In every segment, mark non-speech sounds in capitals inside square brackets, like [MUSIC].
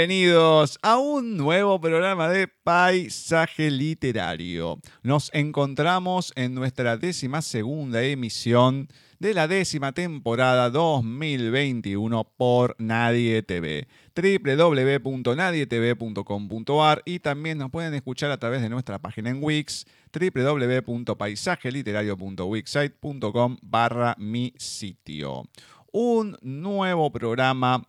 Bienvenidos a un nuevo programa de Paisaje Literario. Nos encontramos en nuestra décima segunda emisión de la décima temporada 2021 por Nadie TV www.nadietv.com.ar y también nos pueden escuchar a través de nuestra página en Wix www.paisajeliterario.wixsite.com barra mi sitio. Un nuevo programa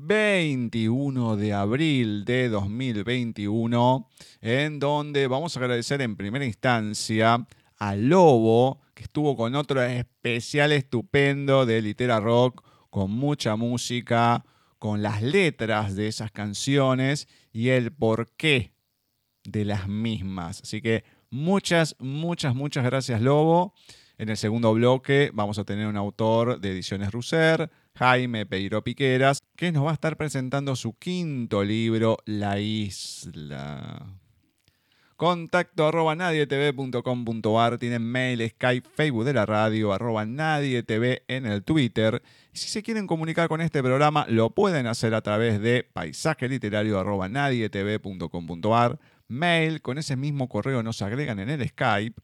21 de abril de 2021, en donde vamos a agradecer en primera instancia a Lobo, que estuvo con otro especial estupendo de Litera Rock, con mucha música, con las letras de esas canciones y el porqué de las mismas. Así que muchas, muchas, muchas gracias Lobo. En el segundo bloque vamos a tener un autor de Ediciones Russer, Jaime Peiro Piqueras, que nos va a estar presentando su quinto libro, La Isla. Contacto arroba nadietv.com.ar, tienen mail, Skype, Facebook de la radio, arroba nadietv en el Twitter. Si se quieren comunicar con este programa, lo pueden hacer a través de paisaje literario arroba nadietv.com.ar, mail, con ese mismo correo nos agregan en el Skype.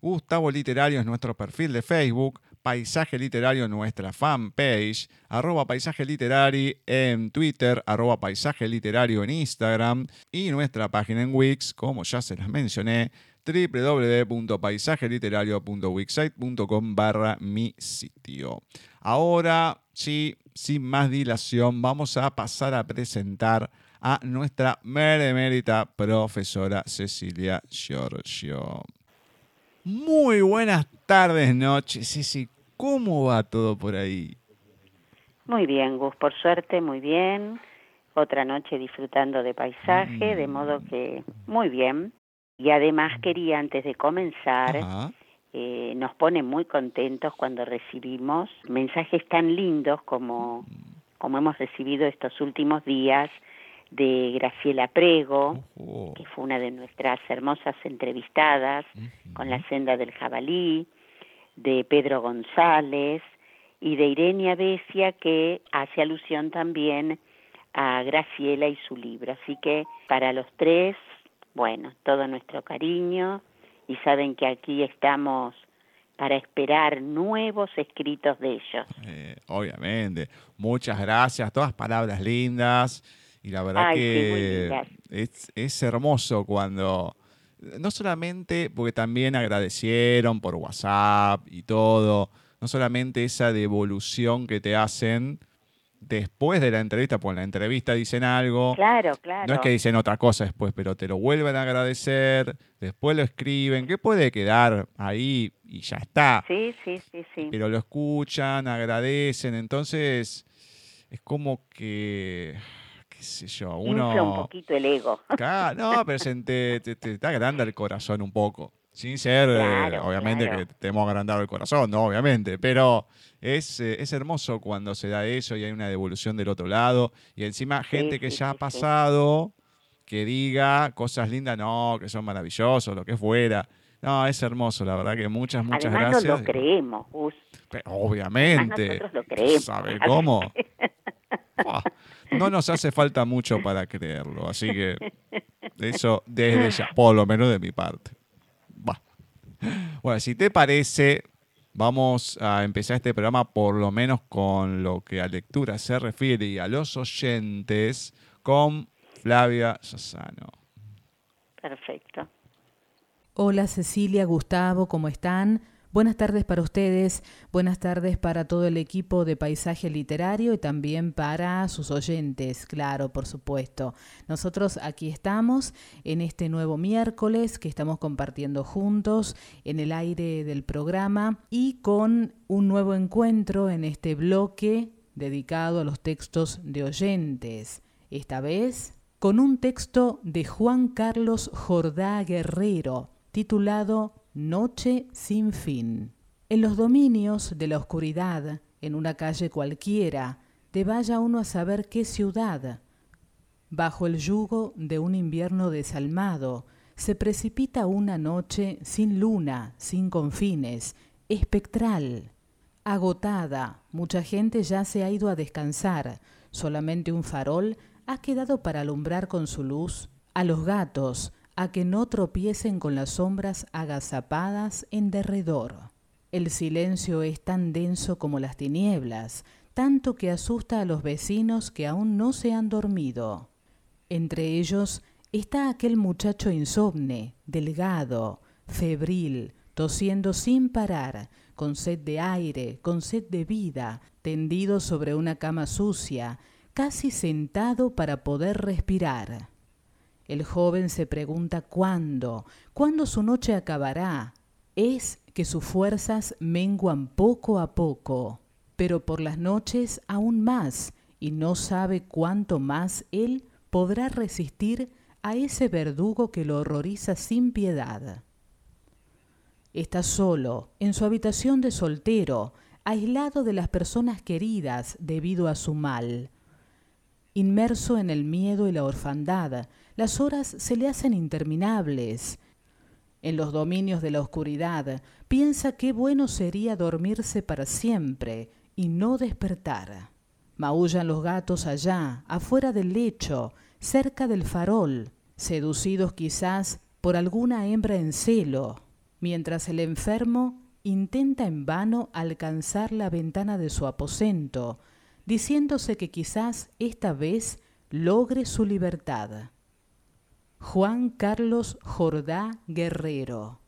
Gustavo Literario es nuestro perfil de Facebook. Paisaje Literario nuestra fanpage, arroba Paisaje Literario en Twitter, arroba Paisaje Literario en Instagram y nuestra página en Wix, como ya se las mencioné, www.paisajeliterario.wixsite.com barra mi sitio. Ahora, sí, sin más dilación, vamos a pasar a presentar a nuestra meremérita profesora Cecilia Giorgio. Muy buenas tardes, noches. Ceci, ¿Cómo va todo por ahí? Muy bien, Gus, por suerte, muy bien. Otra noche disfrutando de paisaje, de modo que muy bien. Y además quería, antes de comenzar, Ajá. eh, nos pone muy contentos cuando recibimos mensajes tan lindos como, como hemos recibido estos últimos días de Graciela Prego, que fue una de nuestras hermosas entrevistadas con la senda del jabalí, de Pedro González y de Irenia Becia, que hace alusión también a Graciela y su libro. Así que para los tres, bueno, todo nuestro cariño y saben que aquí estamos para esperar nuevos escritos de ellos. Eh, obviamente. Muchas gracias. Todas palabras lindas. Y la verdad Ay, que es, es hermoso cuando, no solamente porque también agradecieron por WhatsApp y todo, no solamente esa devolución que te hacen después de la entrevista, pues en la entrevista dicen algo, Claro, claro. no es que dicen otra cosa después, pero te lo vuelven a agradecer, después lo escriben, que puede quedar ahí y ya está Sí, sí, sí, sí. pero lo escuchan, agradecen, entonces es como que, qué sé yo, Infla un uno... poquito el ego. No, pero se te, te, te- te agranda el corazón un poco, sin ser, eh, obviamente claro. que te hemos agrandado el corazón, no, obviamente, pero es, eh, es hermoso cuando se da eso y hay una devolución del otro lado, y encima gente que sí, ya ha sí, pasado, que diga cosas lindas, no, que son maravillosos, lo que fuera. No, es hermoso, la verdad que muchas, muchas Además gracias. no lo creemos, Gus. Obviamente. nosotros lo creemos. ¿Sabe cómo? [LAUGHS] No nos hace falta mucho para creerlo, así que eso desde ya, por lo menos de mi parte. Va. Bueno, si te parece, vamos a empezar este programa por lo menos con lo que a lectura se refiere y a los oyentes con Flavia Sassano. Perfecto. Hola Cecilia, Gustavo, ¿cómo están? Buenas tardes para ustedes, buenas tardes para todo el equipo de Paisaje Literario y también para sus oyentes, claro, por supuesto. Nosotros aquí estamos en este nuevo miércoles que estamos compartiendo juntos en el aire del programa y con un nuevo encuentro en este bloque dedicado a los textos de oyentes. Esta vez con un texto de Juan Carlos Jordá Guerrero, titulado Noche sin fin. En los dominios de la oscuridad, en una calle cualquiera, te vaya uno a saber qué ciudad. Bajo el yugo de un invierno desalmado, se precipita una noche sin luna, sin confines, espectral. Agotada, mucha gente ya se ha ido a descansar, solamente un farol ha quedado para alumbrar con su luz a los gatos, a que no tropiecen con las sombras agazapadas en derredor. El silencio es tan denso como las tinieblas, tanto que asusta a los vecinos que aún no se han dormido. Entre ellos está aquel muchacho insomne, delgado, febril, tosiendo sin parar, con sed de aire, con sed de vida, tendido sobre una cama sucia, casi sentado para poder respirar. El joven se pregunta cuándo, cuándo su noche acabará. Es que sus fuerzas menguan poco a poco, pero por las noches aún más, y no sabe cuánto más él podrá resistir a ese verdugo que lo horroriza sin piedad. Está solo, en su habitación de soltero, aislado de las personas queridas debido a su mal. Inmerso en el miedo y la orfandad, las horas se le hacen interminables. En los dominios de la oscuridad, piensa qué bueno sería dormirse para siempre y no despertar. Maullan los gatos allá, afuera del lecho, cerca del farol, seducidos quizás por alguna hembra en celo, mientras el enfermo intenta en vano alcanzar la ventana de su aposento, diciéndose que quizás esta vez logre su libertad. Juan Carlos Jordá Guerrero.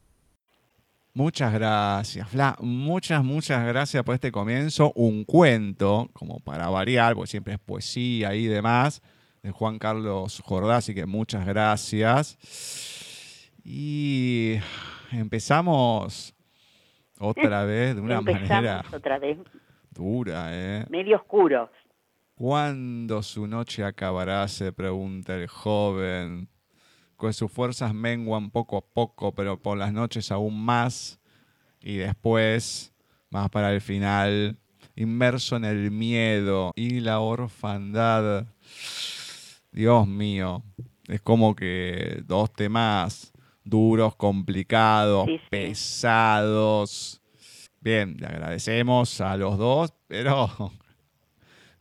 Muchas gracias, Fla. Muchas, muchas gracias por este comienzo. Un cuento, como para variar, porque siempre es poesía y demás, de Juan Carlos Jordá, así que muchas gracias. Y empezamos otra [LAUGHS] vez de una Empezamos manera otra vez, dura, ¿eh? medio oscuro. ¿Cuándo su noche acabará? se pregunta el joven. Que sus fuerzas menguan poco a poco, pero por las noches aún más. Y después, más para el final, inmerso en el miedo y la orfandad. Dios mío, es como que dos temas duros, complicados, pesados. Bien, le agradecemos a los dos, pero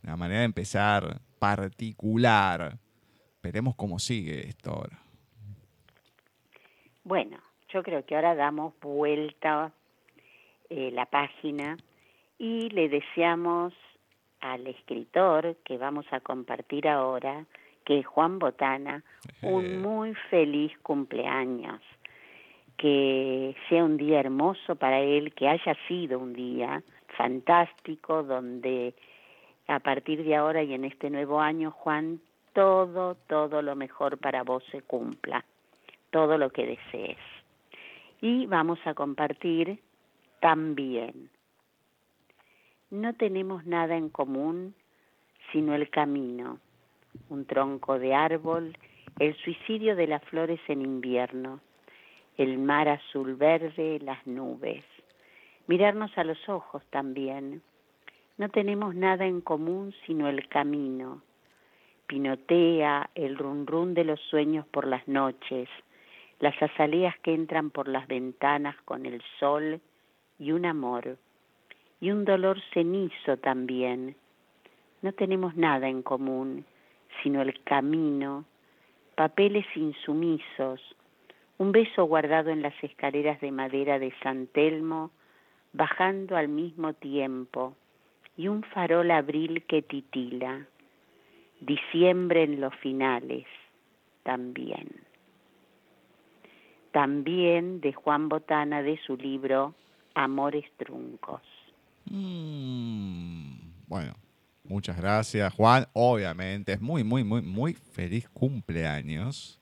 una manera de empezar particular. Veremos cómo sigue esto ahora. Bueno, yo creo que ahora damos vuelta eh, la página y le deseamos al escritor que vamos a compartir ahora, que es Juan Botana, un eh. muy feliz cumpleaños. Que sea un día hermoso para él, que haya sido un día fantástico, donde a partir de ahora y en este nuevo año, Juan, todo, todo lo mejor para vos se cumpla, todo lo que desees. Y vamos a compartir también. No tenemos nada en común sino el camino, un tronco de árbol, el suicidio de las flores en invierno, el mar azul verde, las nubes. Mirarnos a los ojos también. No tenemos nada en común sino el camino. Pinotea el run run de los sueños por las noches, las azaleas que entran por las ventanas con el sol y un amor, y un dolor cenizo también. No tenemos nada en común, sino el camino, papeles insumisos, un beso guardado en las escaleras de madera de San Telmo, bajando al mismo tiempo, y un farol abril que titila, diciembre en los finales, también. También de Juan Botana de su libro Amores Truncos. Mm, bueno, muchas gracias, Juan. Obviamente, es muy, muy, muy, muy feliz cumpleaños.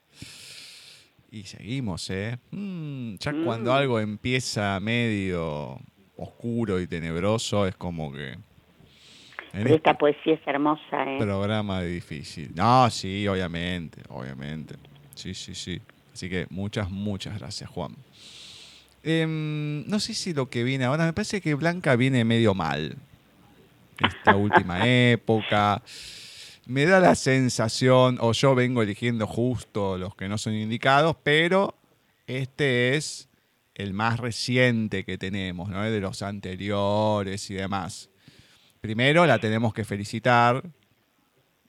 Y seguimos, ¿eh? Mm, ya cuando mm. algo empieza medio oscuro y tenebroso, es como que. esta este poesía es hermosa, ¿eh? Programa difícil. No, sí, obviamente, obviamente. Sí, sí, sí. Así que muchas, muchas gracias, Juan. Em, no sé si lo que viene ahora, me parece que Blanca viene medio mal. Esta [LAUGHS] última época. Me da la sensación, o yo vengo eligiendo justo los que no son indicados, pero este es el más reciente que tenemos, ¿no? De los anteriores y demás. Primero la tenemos que felicitar.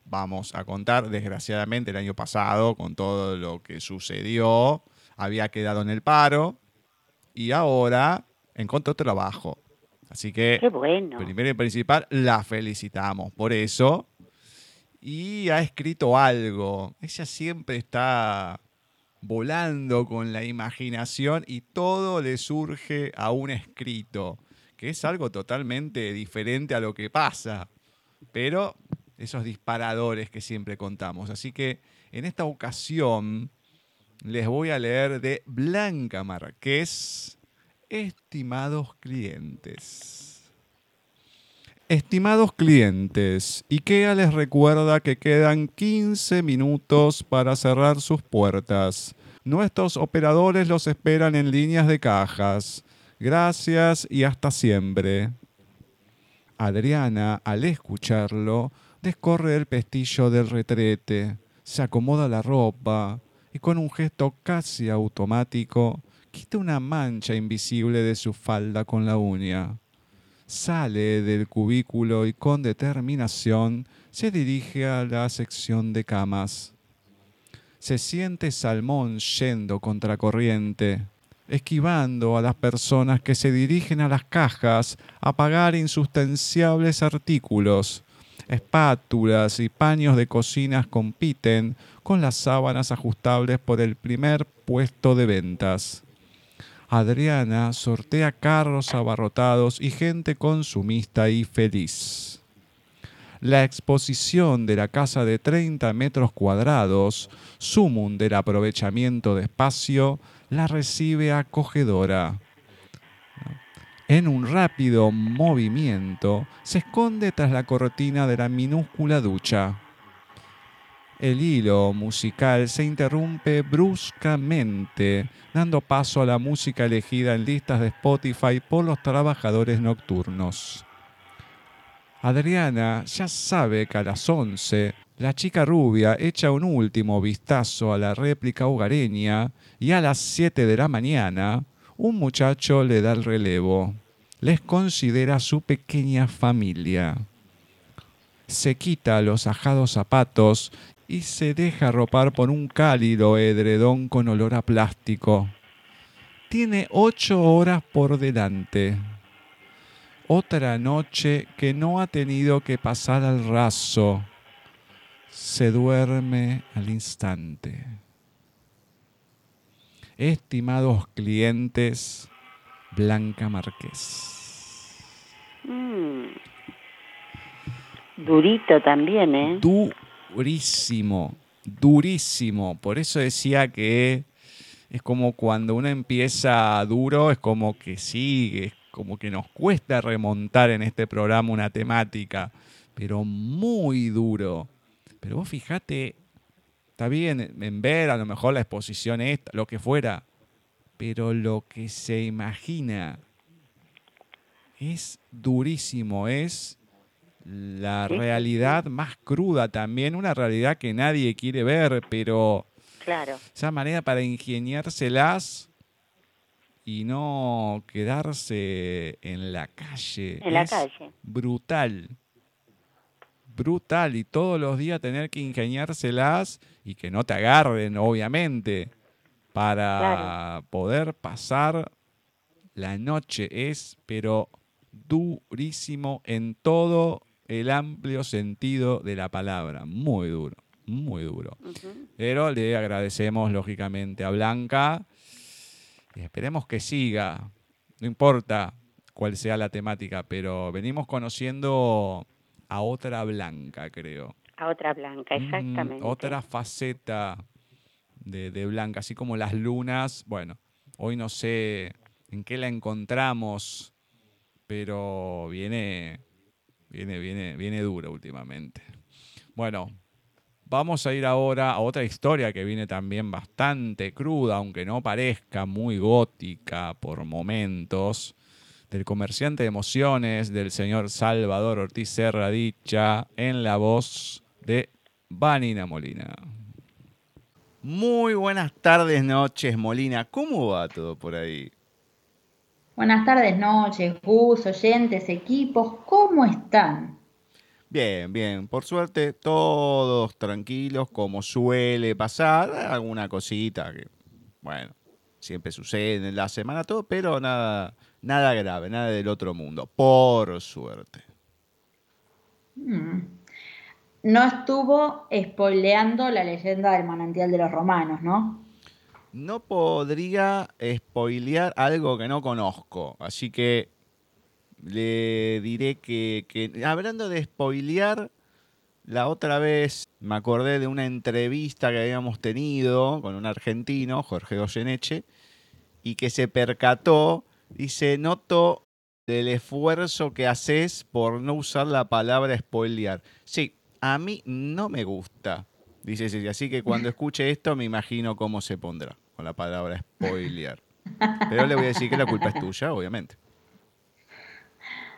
Vamos a contar, desgraciadamente el año pasado, con todo lo que sucedió, había quedado en el paro y ahora encontró trabajo. Así que, primero y principal, la felicitamos por eso. Y ha escrito algo. Ella siempre está volando con la imaginación y todo le surge a un escrito, que es algo totalmente diferente a lo que pasa. Pero esos disparadores que siempre contamos. Así que en esta ocasión les voy a leer de Blanca Marqués, estimados clientes. Estimados clientes, IKEA les recuerda que quedan 15 minutos para cerrar sus puertas. Nuestros operadores los esperan en líneas de cajas. Gracias y hasta siempre. Adriana, al escucharlo, descorre el pestillo del retrete, se acomoda la ropa, y con un gesto casi automático quita una mancha invisible de su falda con la uña. Sale del cubículo y con determinación se dirige a la sección de camas. Se siente salmón yendo contracorriente, esquivando a las personas que se dirigen a las cajas a pagar insustanciables artículos. Espátulas y paños de cocinas compiten con las sábanas ajustables por el primer puesto de ventas. Adriana sortea carros abarrotados y gente consumista y feliz. La exposición de la casa de 30 metros cuadrados, sumum del aprovechamiento de espacio, la recibe acogedora. En un rápido movimiento, se esconde tras la cortina de la minúscula ducha el hilo musical se interrumpe bruscamente, dando paso a la música elegida en listas de Spotify por los trabajadores nocturnos. Adriana ya sabe que a las 11 la chica rubia echa un último vistazo a la réplica hogareña y a las 7 de la mañana un muchacho le da el relevo. Les considera su pequeña familia. Se quita los ajados zapatos y se deja ropar por un cálido edredón con olor a plástico. Tiene ocho horas por delante. Otra noche que no ha tenido que pasar al raso. Se duerme al instante. Estimados clientes, Blanca Márquez. Mm. Durito también, ¿eh? durísimo, durísimo. Por eso decía que es como cuando uno empieza duro, es como que sigue, es como que nos cuesta remontar en este programa una temática, pero muy duro. Pero vos fijate, está bien en ver a lo mejor la exposición esta, lo que fuera, pero lo que se imagina es durísimo, es la realidad más cruda también, una realidad que nadie quiere ver, pero Claro. esa manera para ingeniárselas y no quedarse en la calle. En la es calle. Brutal. Brutal. Y todos los días tener que ingeniárselas y que no te agarren, obviamente, para Claro. poder pasar la noche. Es, pero durísimo en todo el amplio sentido de la palabra. Muy duro, muy duro. Pero le agradecemos lógicamente a Blanca y esperemos que siga. No importa cuál sea la temática, pero venimos conociendo a otra Blanca, creo. A otra blanca, Mm, exactamente. otra faceta de, de Blanca, así como las lunas. Bueno, hoy no sé en qué la encontramos, pero viene, viene, viene, viene dura últimamente. Bueno, vamos a ir ahora a otra historia que viene también bastante cruda, aunque no parezca muy gótica por momentos, del comerciante de emociones del señor Salvador Ortiz Serra Dicha en la voz de Vanina Molina. Muy buenas tardes, noches, Molina. ¿Cómo va todo por ahí? Buenas tardes, noches, Gus, oyentes, equipos, ¿cómo están? Bien, bien. Por suerte, todos tranquilos, como suele pasar. Alguna cosita que, bueno, siempre sucede en la semana, todo, pero nada, nada grave, nada del otro mundo. Por suerte. Mm. No estuvo spoileando la leyenda del manantial de los romanos, ¿no? No podría spoilear algo que no conozco, así que le diré que, que- hablando de spoilear, la otra vez me acordé de una entrevista que habíamos tenido con un argentino, Jorge Goyeneche, y que se percató, dice, noto del esfuerzo que haces por no usar la palabra spoilear. Sí, a mí no me gusta, dice Cecilia, así que cuando [LAUGHS] escuche esto me imagino cómo se pondrá con la palabra spoilear. Pero le voy a decir que la culpa es tuya, obviamente.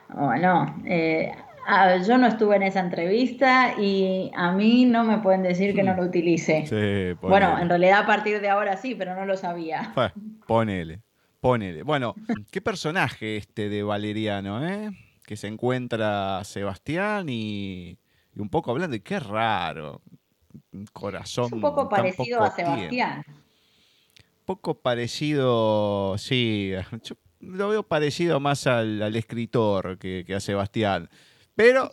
Bueno, eh, yo no estuve en esa entrevista y a mí no me pueden decir que no lo utilice. Sí, Bueno, en realidad a partir de ahora sí, pero no lo sabía. Fue, ponele, ponele. Bueno, qué personaje este de Valeriano, ¿eh? Que se encuentra Sebastián y, y un poco hablando, y qué raro. Corazón. Es un poco parecido poco a Sebastián. tiempo. Poco parecido, sí. Yo lo veo parecido más al, al escritor que, que a Sebastián. Pero,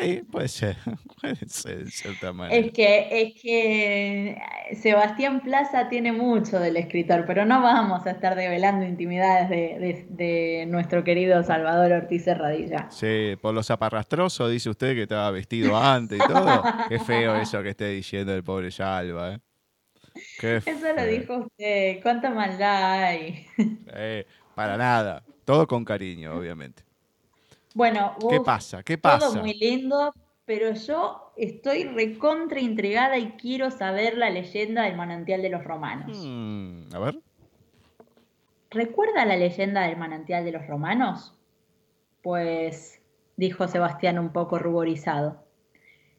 sí, puede ser. [LAUGHS] Puede ser, de cierta manera. Es que, es que Sebastián Plaza tiene mucho del escritor, pero no vamos a estar develando intimidades de, de- de nuestro querido Salvador Ortiz Serradilla. Sí, por los zaparrastrosos dice usted que estaba vestido antes y todo. [LAUGHS] Qué feo eso que esté diciendo el pobre Salva, ¿eh? Qué Eso lo dijo usted, cuánta maldad hay. Eh, para nada. Todo con cariño, obviamente. Bueno, ¿Qué Gus, pasa? ¿Qué todo pasa? muy lindo, pero yo estoy recontra intrigada y quiero saber la leyenda del manantial de los romanos. Hmm, a ver. ¿Recuerda la leyenda del manantial de los romanos? Pues, dijo Sebastián un poco ruborizado.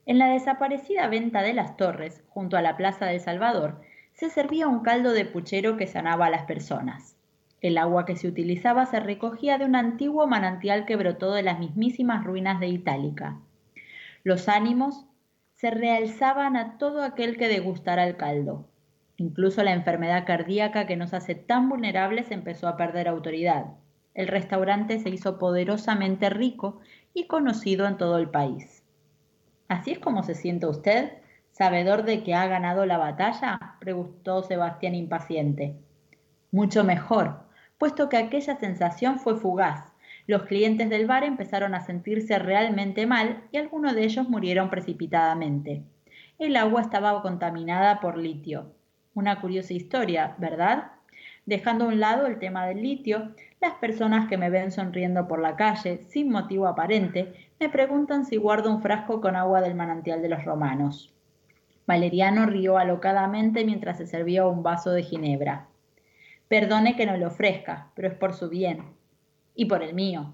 En la desaparecida venta de las torres, junto a la Plaza del Salvador, se servía un caldo de puchero que sanaba a las personas. El agua que se utilizaba se recogía de un antiguo manantial que brotó de las mismísimas ruinas de Itálica. Los ánimos se realzaban a todo aquel que degustara el caldo. Incluso la enfermedad cardíaca que nos hace tan vulnerables empezó a perder autoridad. El restaurante se hizo poderosamente rico y conocido en todo el país. ¿Así es como se siente usted, sabedor de que ha ganado la batalla? preguntó Sebastián impaciente. Mucho mejor, puesto que aquella sensación fue fugaz. Los clientes del bar empezaron a sentirse realmente mal y algunos de ellos murieron precipitadamente. El agua estaba contaminada por litio. Una curiosa historia, ¿verdad? Dejando a un lado el tema del litio, las personas que me ven sonriendo por la calle, sin motivo aparente, me preguntan si guardo un frasco con agua del manantial de los romanos. Valeriano rió alocadamente mientras se servía un vaso de ginebra. Perdone que no le ofrezca, pero es por su bien. Y por el mío.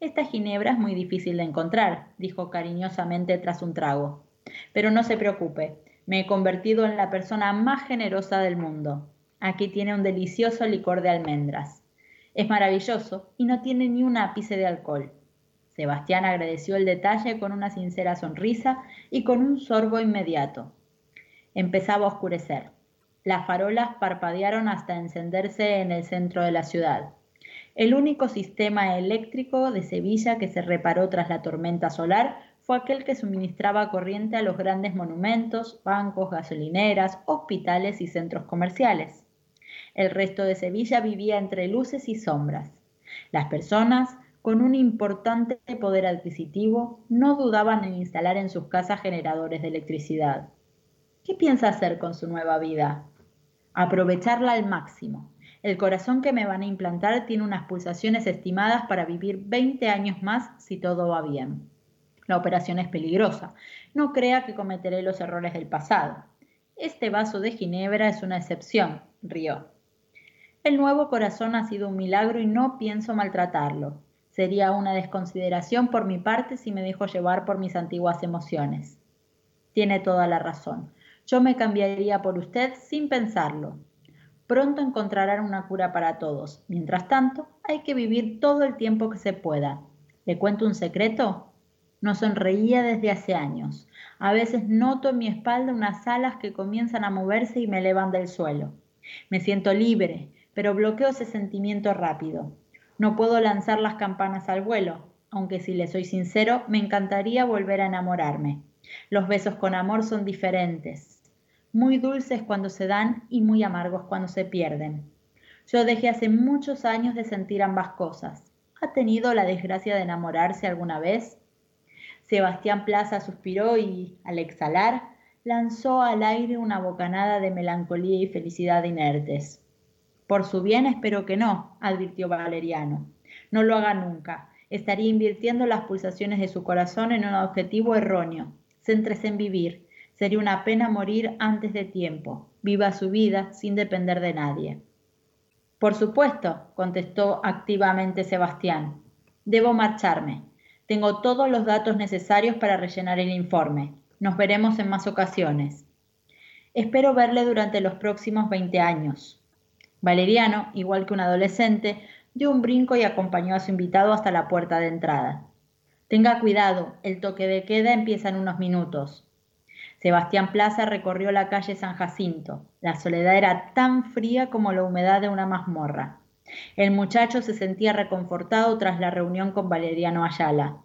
Esta ginebra es muy difícil de encontrar, dijo cariñosamente tras un trago. Pero no se preocupe, me he convertido en la persona más generosa del mundo. Aquí tiene un delicioso licor de almendras. Es maravilloso y no tiene ni un ápice de alcohol. Sebastián agradeció el detalle con una sincera sonrisa y con un sorbo inmediato. Empezaba a oscurecer. Las farolas parpadearon hasta encenderse en el centro de la ciudad. El único sistema eléctrico de Sevilla que se reparó tras la tormenta solar fue aquel que suministraba corriente a los grandes monumentos, bancos, gasolineras, hospitales y centros comerciales. El resto de Sevilla vivía entre luces y sombras. Las personas con un importante poder adquisitivo, no dudaban en instalar en sus casas generadores de electricidad. ¿Qué piensa hacer con su nueva vida? Aprovecharla al máximo. El corazón que me van a implantar tiene unas pulsaciones estimadas para vivir 20 años más si todo va bien. La operación es peligrosa. No crea que cometeré los errores del pasado. Este vaso de ginebra es una excepción, rió. El nuevo corazón ha sido un milagro y no pienso maltratarlo. Sería una desconsideración por mi parte si me dejo llevar por mis antiguas emociones. Tiene toda la razón. Yo me cambiaría por usted sin pensarlo. Pronto encontrarán una cura para todos. Mientras tanto, hay que vivir todo el tiempo que se pueda. ¿Le cuento un secreto? No sonreía desde hace años. A veces noto en mi espalda unas alas que comienzan a moverse y me elevan del suelo. Me siento libre, pero bloqueo ese sentimiento rápido. No puedo lanzar las campanas al vuelo, aunque si le soy sincero, me encantaría volver a enamorarme. Los besos con amor son diferentes, muy dulces cuando se dan y muy amargos cuando se pierden. Yo dejé hace muchos años de sentir ambas cosas. ¿Ha tenido la desgracia de enamorarse alguna vez? Sebastián Plaza suspiró y, al exhalar, lanzó al aire una bocanada de melancolía y felicidad inertes. Por su bien espero que no, advirtió Valeriano. No lo haga nunca. Estaría invirtiendo las pulsaciones de su corazón en un objetivo erróneo. Céntrese en vivir. Sería una pena morir antes de tiempo. Viva su vida sin depender de nadie. Por supuesto, contestó activamente Sebastián. Debo marcharme. Tengo todos los datos necesarios para rellenar el informe. Nos veremos en más ocasiones. Espero verle durante los próximos 20 años. Valeriano, igual que un adolescente, dio un brinco y acompañó a su invitado hasta la puerta de entrada. Tenga cuidado, el toque de queda empieza en unos minutos. Sebastián Plaza recorrió la calle San Jacinto. La soledad era tan fría como la humedad de una mazmorra. El muchacho se sentía reconfortado tras la reunión con Valeriano Ayala.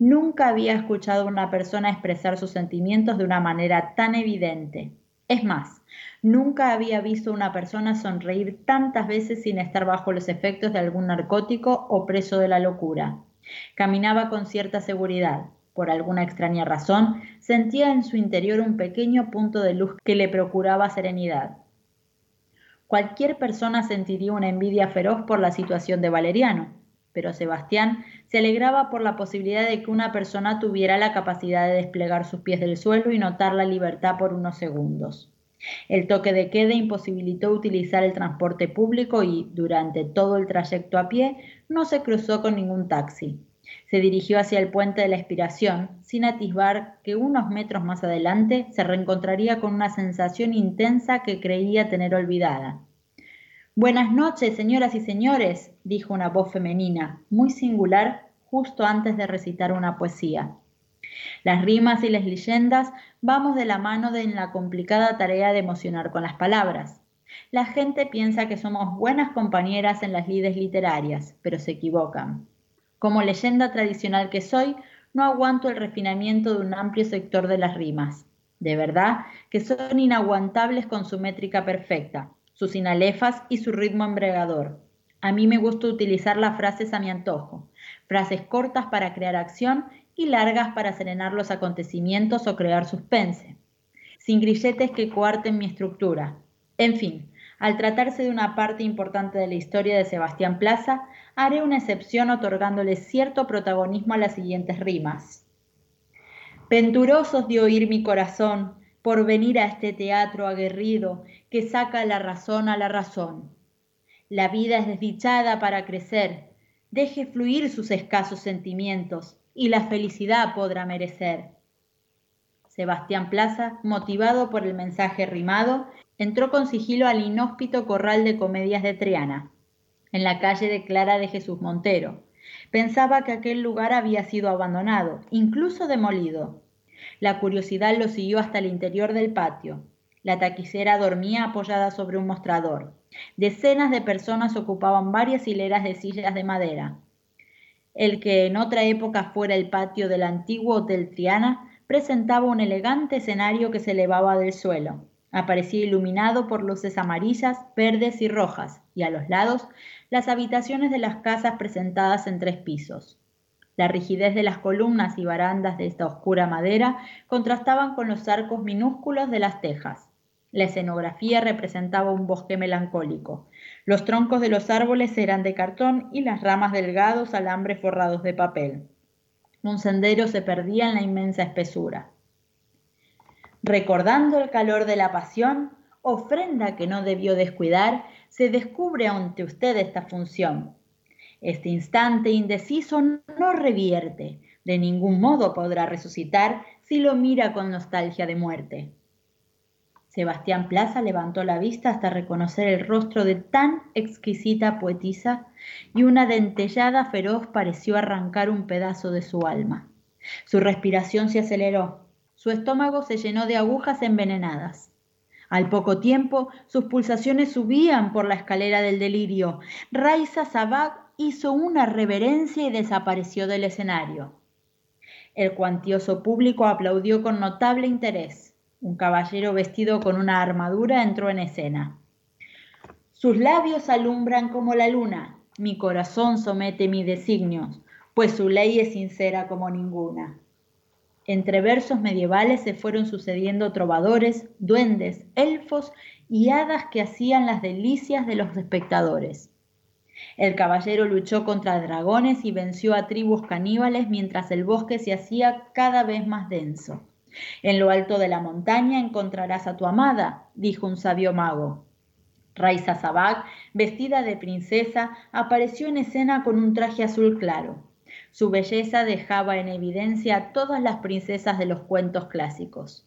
Nunca había escuchado a una persona expresar sus sentimientos de una manera tan evidente. Es más, nunca había visto a una persona sonreír tantas veces sin estar bajo los efectos de algún narcótico o preso de la locura. Caminaba con cierta seguridad. Por alguna extraña razón, sentía en su interior un pequeño punto de luz que le procuraba serenidad. Cualquier persona sentiría una envidia feroz por la situación de Valeriano, pero Sebastián se alegraba por la posibilidad de que una persona tuviera la capacidad de desplegar sus pies del suelo y notar la libertad por unos segundos. El toque de queda imposibilitó utilizar el transporte público y, durante todo el trayecto a pie, no se cruzó con ningún taxi. Se dirigió hacia el puente de la expiración, sin atisbar que unos metros más adelante se reencontraría con una sensación intensa que creía tener olvidada. Buenas noches, señoras y señores, dijo una voz femenina, muy singular, justo antes de recitar una poesía. Las rimas y las leyendas vamos de la mano de la complicada tarea de emocionar con las palabras. La gente piensa que somos buenas compañeras en las lides literarias, pero se equivocan. Como leyenda tradicional que soy, no aguanto el refinamiento de un amplio sector de las rimas. De verdad que son inaguantables con su métrica perfecta sus sinalefas y su ritmo embregador. A mí me gusta utilizar las frases a mi antojo, frases cortas para crear acción y largas para serenar los acontecimientos o crear suspense, sin grilletes que coarten mi estructura. En fin, al tratarse de una parte importante de la historia de Sebastián Plaza, haré una excepción otorgándole cierto protagonismo a las siguientes rimas. Venturosos de oír mi corazón, por venir a este teatro aguerrido que saca la razón a la razón. La vida es desdichada para crecer, deje fluir sus escasos sentimientos y la felicidad podrá merecer. Sebastián Plaza, motivado por el mensaje rimado, entró con sigilo al inhóspito corral de comedias de Triana, en la calle de Clara de Jesús Montero. Pensaba que aquel lugar había sido abandonado, incluso demolido, la curiosidad lo siguió hasta el interior del patio. La taquicera dormía apoyada sobre un mostrador. Decenas de personas ocupaban varias hileras de sillas de madera. El que en otra época fuera el patio del antiguo Hotel Triana presentaba un elegante escenario que se elevaba del suelo. Aparecía iluminado por luces amarillas, verdes y rojas, y a los lados las habitaciones de las casas presentadas en tres pisos. La rigidez de las columnas y barandas de esta oscura madera contrastaban con los arcos minúsculos de las tejas. La escenografía representaba un bosque melancólico. Los troncos de los árboles eran de cartón y las ramas delgados alambres forrados de papel. Un sendero se perdía en la inmensa espesura. Recordando el calor de la pasión, ofrenda que no debió descuidar, se descubre ante usted esta función, este instante indeciso no revierte, de ningún modo podrá resucitar si lo mira con nostalgia de muerte. Sebastián Plaza levantó la vista hasta reconocer el rostro de tan exquisita poetisa y una dentellada feroz pareció arrancar un pedazo de su alma. Su respiración se aceleró, su estómago se llenó de agujas envenenadas. Al poco tiempo, sus pulsaciones subían por la escalera del delirio. Raiza Sabag hizo una reverencia y desapareció del escenario. El cuantioso público aplaudió con notable interés. Un caballero vestido con una armadura entró en escena. Sus labios alumbran como la luna, mi corazón somete mis designios, pues su ley es sincera como ninguna. Entre versos medievales se fueron sucediendo trovadores, duendes, elfos y hadas que hacían las delicias de los espectadores. El caballero luchó contra dragones y venció a tribus caníbales mientras el bosque se hacía cada vez más denso. En lo alto de la montaña encontrarás a tu amada, dijo un sabio mago. Raiza Sabag, vestida de princesa, apareció en escena con un traje azul claro. Su belleza dejaba en evidencia todas las princesas de los cuentos clásicos.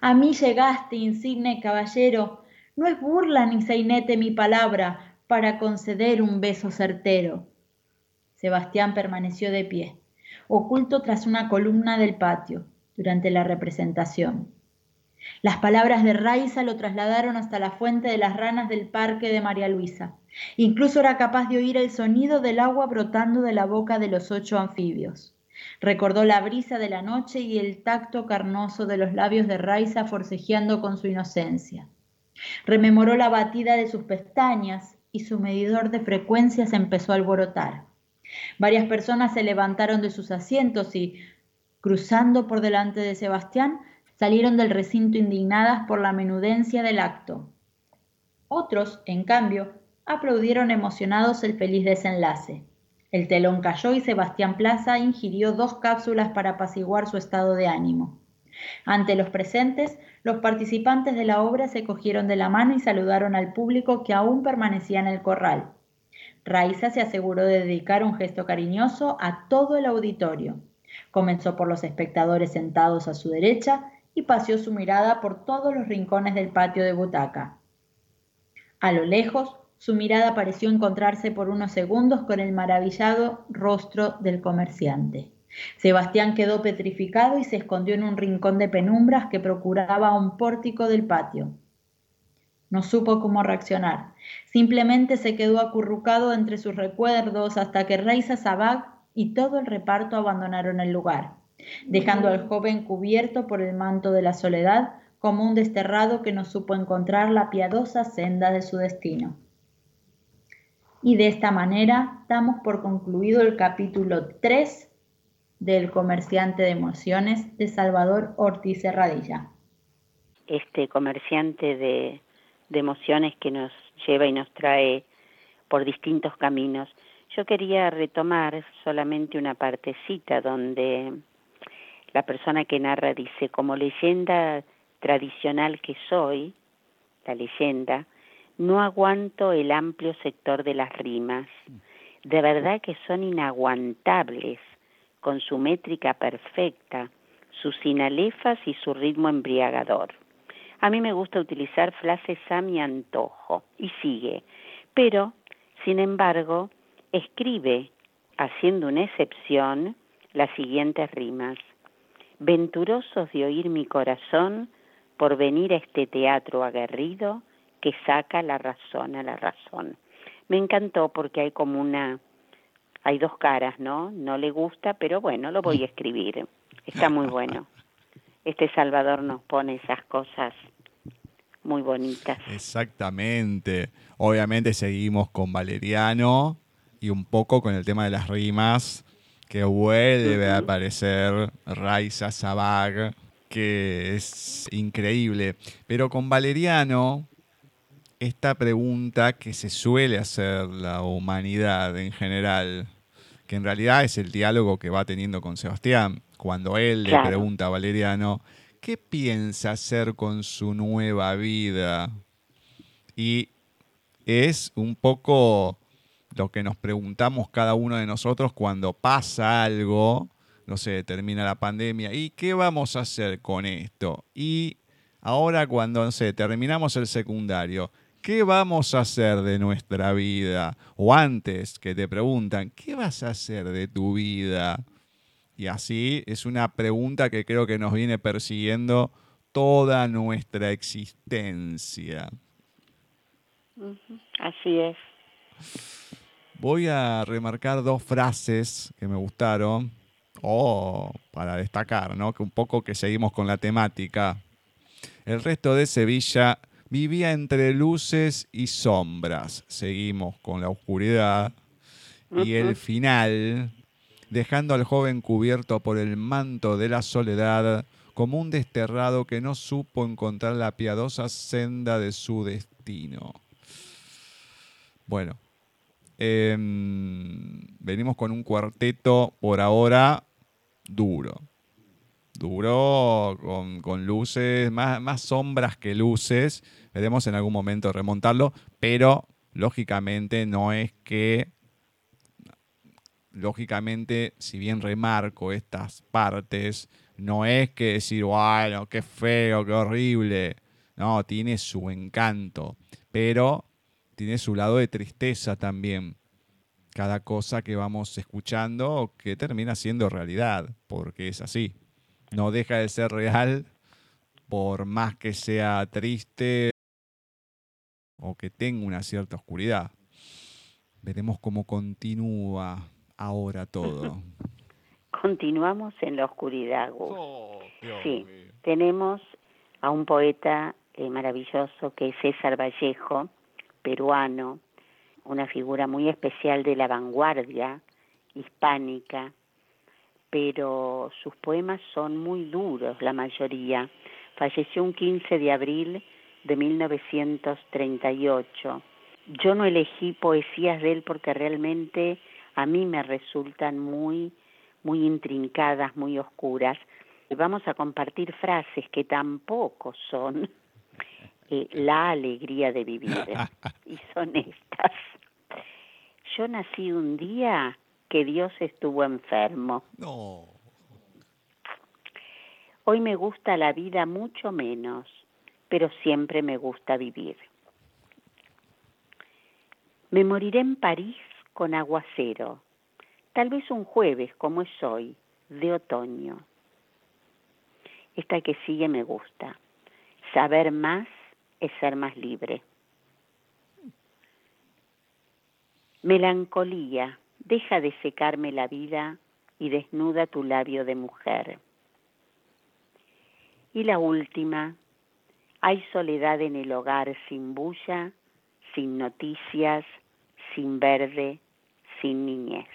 A mí llegaste, insigne caballero, no es burla ni sainete mi palabra, para conceder un beso certero. Sebastián permaneció de pie, oculto tras una columna del patio, durante la representación. Las palabras de Raiza lo trasladaron hasta la fuente de las ranas del parque de María Luisa. Incluso era capaz de oír el sonido del agua brotando de la boca de los ocho anfibios. Recordó la brisa de la noche y el tacto carnoso de los labios de Raiza forcejeando con su inocencia. Rememoró la batida de sus pestañas, y su medidor de frecuencias empezó a alborotar. Varias personas se levantaron de sus asientos y, cruzando por delante de Sebastián, salieron del recinto indignadas por la menudencia del acto. Otros, en cambio, aplaudieron emocionados el feliz desenlace. El telón cayó y Sebastián Plaza ingirió dos cápsulas para apaciguar su estado de ánimo. Ante los presentes, los participantes de la obra se cogieron de la mano y saludaron al público que aún permanecía en el corral. Raiza se aseguró de dedicar un gesto cariñoso a todo el auditorio. Comenzó por los espectadores sentados a su derecha y paseó su mirada por todos los rincones del patio de butaca. A lo lejos, su mirada pareció encontrarse por unos segundos con el maravillado rostro del comerciante. Sebastián quedó petrificado y se escondió en un rincón de penumbras que procuraba un pórtico del patio. No supo cómo reaccionar. Simplemente se quedó acurrucado entre sus recuerdos hasta que Reisa Sabag y todo el reparto abandonaron el lugar, dejando al joven cubierto por el manto de la soledad como un desterrado que no supo encontrar la piadosa senda de su destino. Y de esta manera damos por concluido el capítulo 3 del comerciante de emociones de Salvador Ortiz Herradilla. Este comerciante de, de emociones que nos lleva y nos trae por distintos caminos. Yo quería retomar solamente una partecita donde la persona que narra dice, como leyenda tradicional que soy, la leyenda, no aguanto el amplio sector de las rimas. De verdad que son inaguantables, con su métrica perfecta, sus sinalefas y su ritmo embriagador. A mí me gusta utilizar frases a mi antojo. Y sigue. Pero, sin embargo, escribe, haciendo una excepción, las siguientes rimas. Venturosos de oír mi corazón por venir a este teatro aguerrido, que saca la razón a la razón. Me encantó porque hay como una, hay dos caras, ¿no? No le gusta, pero bueno, lo voy a escribir. Está muy bueno. Este Salvador nos pone esas cosas muy bonitas. Exactamente. Obviamente seguimos con Valeriano y un poco con el tema de las rimas, que vuelve a aparecer Raiza Sabag, que es increíble. Pero con Valeriano esta pregunta que se suele hacer la humanidad en general, que en realidad es el diálogo que va teniendo con Sebastián, cuando él le pregunta a Valeriano, ¿qué piensa hacer con su nueva vida? Y es un poco lo que nos preguntamos cada uno de nosotros cuando pasa algo, no sé, termina la pandemia, ¿y qué vamos a hacer con esto? Y ahora cuando, no sé, terminamos el secundario, ¿qué vamos a hacer de nuestra vida? O antes que te preguntan, ¿qué vas a hacer de tu vida? Y así es una pregunta que creo que nos viene persiguiendo toda nuestra existencia. Así es. Voy a remarcar dos frases que me gustaron, o para destacar, ¿no? Que un poco que seguimos con la temática. El resto de Sevilla vivía entre luces y sombras. Seguimos con la oscuridad. Y el final, dejando al joven cubierto por el manto de la soledad, como un desterrado que no supo encontrar la piadosa senda de su destino. Bueno, em, venimos con un cuarteto por ahora duro duro, con, luces, más, más, sombras que luces. Veremos en algún momento remontarlo, pero lógicamente no es que, lógicamente, si bien remarco estas partes, no es que decir, bueno, qué feo, qué horrible. No, tiene su encanto, pero tiene su lado de tristeza también. Cada cosa que vamos escuchando que termina siendo realidad, porque es así no deja de ser real por más que sea triste o que tenga una cierta oscuridad. Veremos cómo continúa ahora todo. [LAUGHS] Continuamos en la oscuridad, Gus. Oh, sí, tenemos a un poeta eh, maravilloso que es César Vallejo, peruano, una figura muy especial de la vanguardia hispánica, pero sus poemas son muy duros, la mayoría. Falleció un 15 de abril de 1938. Yo no elegí poesías de él porque realmente a mí me resultan muy, muy intrincadas, muy oscuras. Y vamos a compartir frases que tampoco son eh, la alegría de vivir, [LAUGHS] y son estas. Yo nací un día que Dios estuvo enfermo. No. Hoy me gusta la vida mucho menos, pero siempre me gusta vivir. Me moriré en París con aguacero, tal vez un jueves como es hoy, de otoño. Esta que sigue me gusta. Saber más es ser más libre. Melancolía, deja de secarme la vida y desnuda tu labio de mujer. Y la última, hay soledad en el hogar sin bulla, sin noticias, sin verde, sin niñez.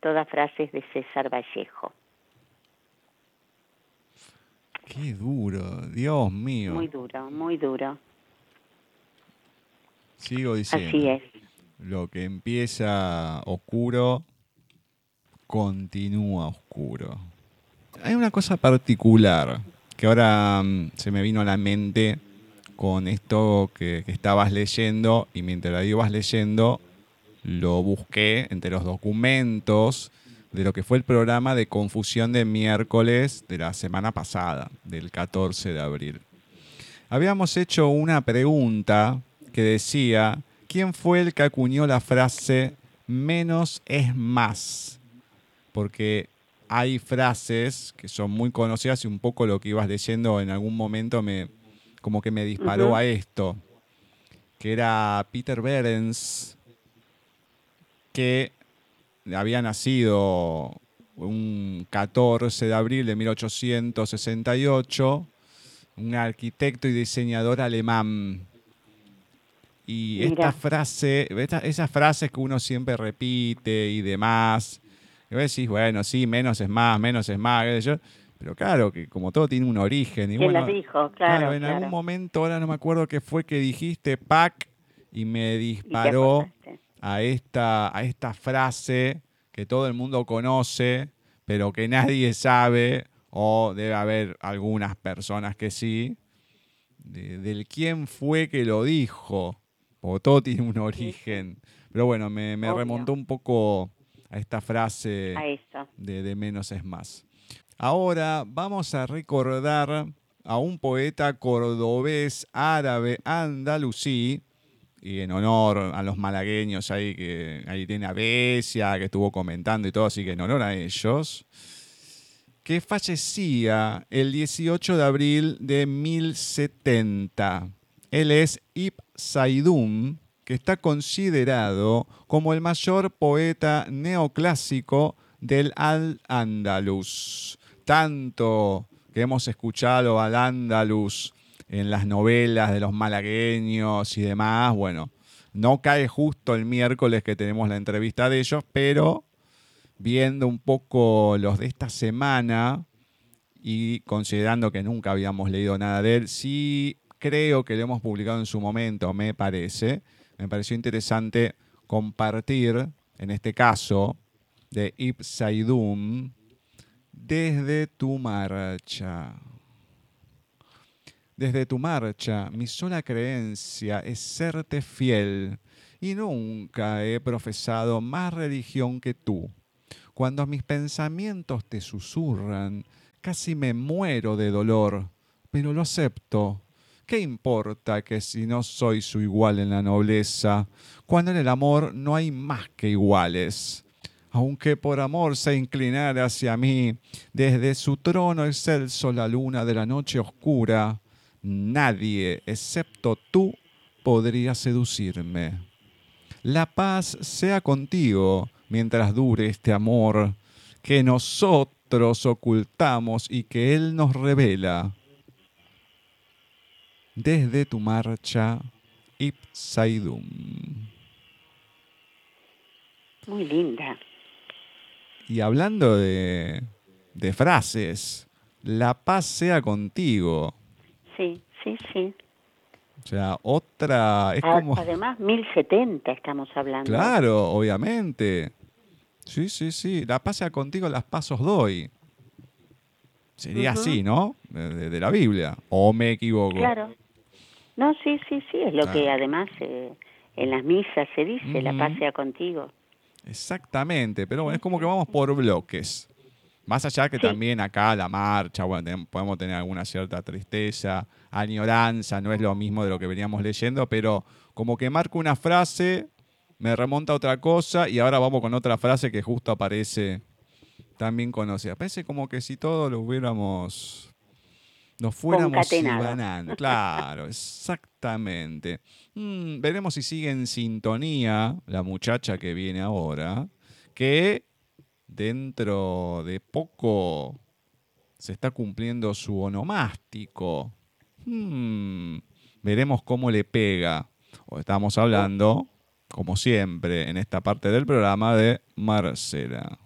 Todas frases de César Vallejo. Qué duro, Dios mío. Muy duro, muy duro. Sigo diciendo. Así es. Lo que empieza oscuro, continúa oscuro. Hay una cosa particular que ahora mm, se me vino a la mente con esto que, estabas leyendo y mientras lo ibas leyendo lo busqué entre los documentos de lo que fue el programa de confusión de miércoles de la semana pasada, del 14 de abril. Habíamos hecho una pregunta que decía, ¿quién fue el que acuñó la frase menos es más? Porque hay frases que son muy conocidas y un poco lo que ibas leyendo en algún momento me como que me disparó a esto, que era Peter Behrens, que había nacido un 14 de abril de 1868, un arquitecto y diseñador alemán. Y esta frase, esas frases que uno siempre repite y demás, y vos decís, bueno, sí, menos es más, menos es más. Pero claro, que como todo tiene un origen. Y bueno, dijo? Claro, en algún momento, ahora no me acuerdo qué fue que dijiste, Pac, y me disparó a esta, a esta frase que todo el mundo conoce, pero que nadie sabe, o debe haber algunas personas que sí, del quién fue que lo dijo. O todo [LAUGHS] tiene un origen. Pero bueno, me, me remontó un poco a esta frase de, de menos es más. Ahora vamos a recordar a un poeta cordobés árabe andalusí, y en honor a los malagueños ahí, que ahí tiene a Besia, que estuvo comentando y todo, así que en honor a ellos, que fallecía el 18 de abril de 1070. Él es Ibn Saidum, que está considerado como el mayor poeta neoclásico del Al-Ándalus. Tanto que hemos escuchado al Ándalus en las novelas de los malagueños y demás, bueno, no cae justo el miércoles que tenemos la entrevista de ellos, pero viendo un poco los de esta semana y considerando que nunca habíamos leído nada de él, sí creo que lo hemos publicado en su momento, me parece me pareció interesante compartir, en este caso, de Ipsaidum, desde tu marcha. Desde tu marcha, mi sola creencia es serte fiel, y nunca he profesado más religión que tú. Cuando mis pensamientos te susurran, casi me muero de dolor, pero lo acepto ¿Qué importa que si no soy su igual en la nobleza, cuando en el amor no hay más que iguales? Aunque por amor se inclinara hacia mí, desde su trono excelso la luna de la noche oscura, nadie, excepto tú, podría seducirme. La paz sea contigo mientras dure este amor que nosotros ocultamos y que Él nos revela desde tu marcha Ipsaidum. Muy linda. Y hablando de, de frases, la paz sea contigo. Sí, sí, sí. O sea, otra... Es como... Además, 1070 estamos hablando. Claro, obviamente. Sí, sí, sí. La pasa contigo, las pasos doy. Sería así, ¿no? De, la Biblia. ¿O me equivoco? Claro. No, sí, sí, sí. Es lo que además eh, en las misas se dice, la paz sea contigo. Exactamente. Pero bueno, es como que vamos por bloques. Más allá que también acá la marcha, bueno, podemos tener alguna cierta tristeza, añoranza, no es lo mismo de lo que veníamos leyendo, pero como que marco una frase, me remonta a otra cosa y ahora vamos con otra frase que justo aparece también conocida. Parece como que si todos lo hubiéramos, nos fuéramos ganando. Claro, exactamente. Mm, veremos si sigue en sintonía la muchacha que viene ahora, que dentro de poco se está cumpliendo su onomástico. Hmm, veremos cómo le pega. estamos hablando, como siempre, en esta parte del programa de Marcela.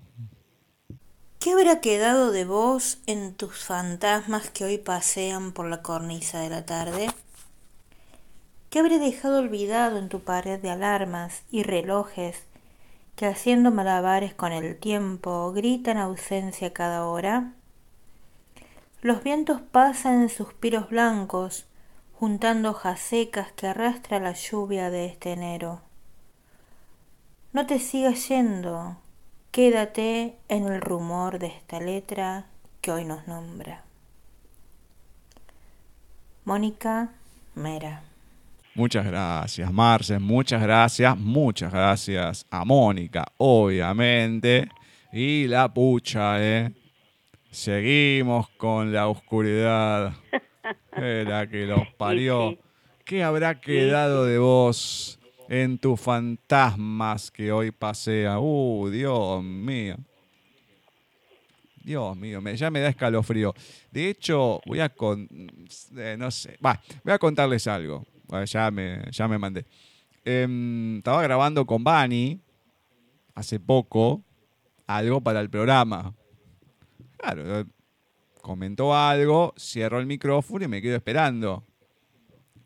¿Qué habrá quedado de vos en tus fantasmas que hoy pasean por la cornisa de la tarde? ¿Qué habré dejado olvidado en tu pared de alarmas y relojes que haciendo malabares con el tiempo gritan ausencia cada hora? Los vientos pasan en suspiros blancos, juntando hojas secas que arrastra la lluvia de este enero. No te sigas yendo, quédate en el rumor de esta letra que hoy nos nombra. Mónica Mera. Muchas gracias, Marce. Muchas gracias, muchas gracias a Mónica, obviamente. Y la pucha, ¿eh? Seguimos con la oscuridad. [LAUGHS] Era que los parió. ¿Qué habrá quedado de vos en tus fantasmas que hoy pasea? Uh, Dios mío. Dios mío, ya me da escalofrío. De hecho, voy a eh, no sé, voy a contarles algo ya me, ya me mandé. Em, estaba grabando con Bani hace poco algo para el programa. Claro, eh, comentó algo, cierro el micrófono y me quedo esperando.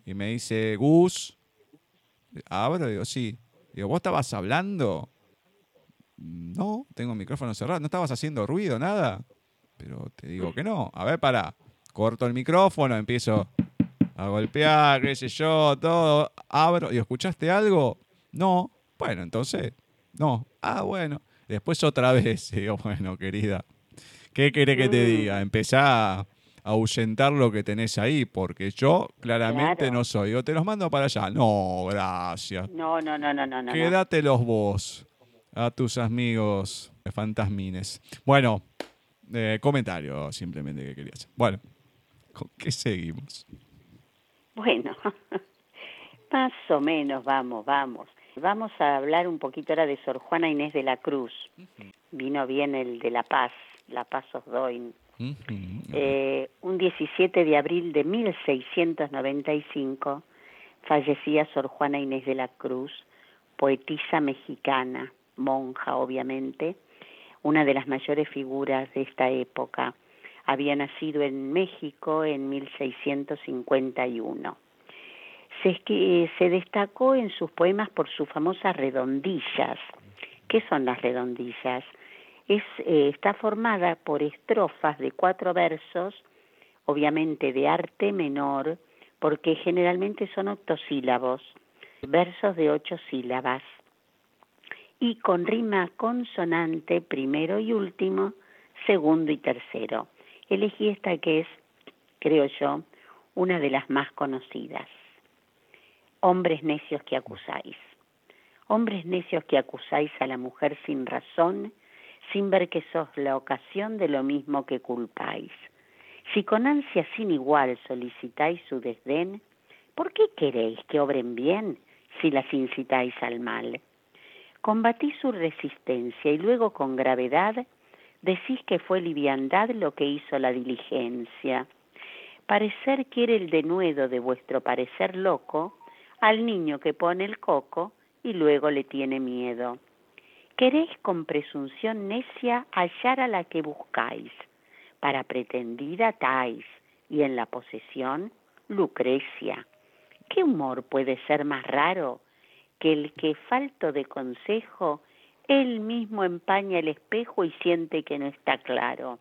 Y me dice, Gus, abro, digo, sí. Digo, ¿vos estabas hablando? No, tengo el micrófono cerrado. ¿No estabas haciendo ruido, nada? Pero te digo que no. A ver, para. Corto el micrófono, empiezo a golpear, qué sé yo, todo. Abro, ¿y escuchaste algo? No. Bueno, entonces, no. Ah, bueno. Después otra [LAUGHS] vez, digo, bueno, querida, ¿qué querés que te mm. diga? Empezá ahuyentar lo que tenés ahí, porque yo claramente no soy. Yo te los mando para allá. No, gracias. No, no, no, no, no. Quédatelos vos a tus amigos fantasmines. Bueno, eh, comentario simplemente que quería hacer. Bueno, ¿con qué seguimos? Bueno, [LAUGHS] más o menos, vamos, vamos. Vamos a hablar un poquito ahora de Sor Juana Inés de la Cruz. Vino bien el de La Paz, La Paz os doy. Eh, un 17 de abril de 1695 fallecía Sor Juana Inés de la Cruz, poetisa mexicana, monja obviamente, una de las mayores figuras de esta época había nacido en México en 1651. Se, se destacó en sus poemas por sus famosas redondillas. ¿Qué son las redondillas? Eh, está formada por estrofas de cuatro versos, obviamente de arte menor, porque generalmente son octosílabos, versos de ocho sílabas, y con rima consonante primero y último, segundo y tercero. Elegí esta que es, creo yo, una de las más conocidas. Hombres necios que acusáis. Hombres necios que acusáis a la mujer sin razón, sin ver que sos la ocasión de lo mismo que culpáis. Si con ansia sin igual solicitáis su desdén, ¿por qué queréis que obren bien si las incitáis al mal? Combatís su resistencia y luego con gravedad decís que fue liviandad lo que hizo la diligencia. Parecer quiere el denuedo de vuestro parecer loco al niño que pone el coco y luego le tiene miedo. Queréis con presunción necia hallar a la que buscáis, para pretendida tais, y en la posesión Lucrecia. ¿Qué humor puede ser más raro que el que, falto de consejo, él mismo empaña el espejo y siente que no está claro?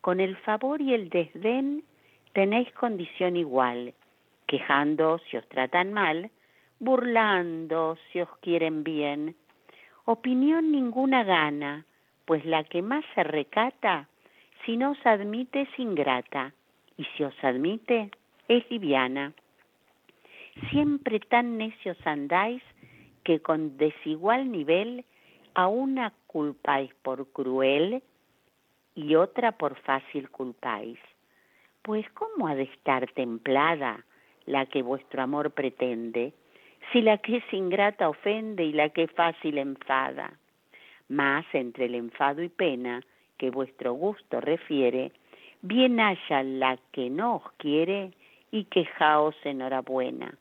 Con el favor y el desdén tenéis condición igual, quejando si os tratan mal, burlando si os quieren bien. Opinión ninguna gana, pues la que más se recata, si no os admite es ingrata, y si os admite es liviana. Siempre tan necios andáis que con desigual nivel a una culpáis por cruel y otra por fácil culpáis. Pues ¿cómo ha de estar templada la que vuestro amor pretende, si la que es ingrata ofende y la que es fácil enfada? Mas entre el enfado y pena que vuestro gusto refiere, bien haya la que no os quiere y quejaos enhorabuena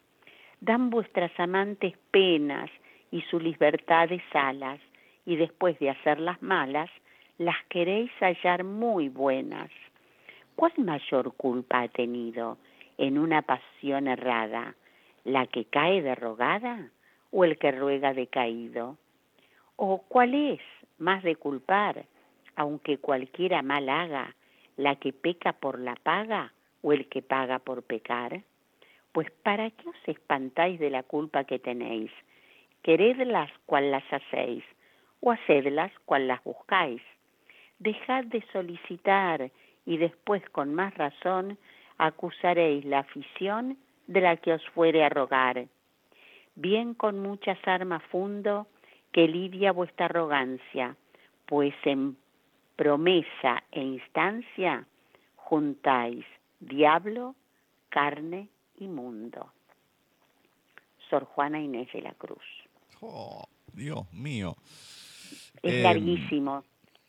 dan vuestras amantes penas y su libertades alas, y después de hacerlas malas, las queréis hallar muy buenas. ¿Cuál mayor culpa ha tenido en una pasión errada, la que cae derrogada o el que ruega decaído? ¿O cuál es más de culpar, aunque cualquiera mal haga, la que peca por la paga o el que paga por pecar? Pues ¿para qué os espantáis de la culpa que tenéis? Queredlas cual las hacéis, o hacedlas cual las buscáis. Dejad de solicitar y después con más razón acusaréis la afición de la que os fuere a rogar. Bien con muchas armas fundo que lidia vuestra arrogancia, pues en promesa e instancia juntáis diablo, carne mundo. Sor Juana Inés de la Cruz. Oh, Dios mío. Es Em, larguísimo.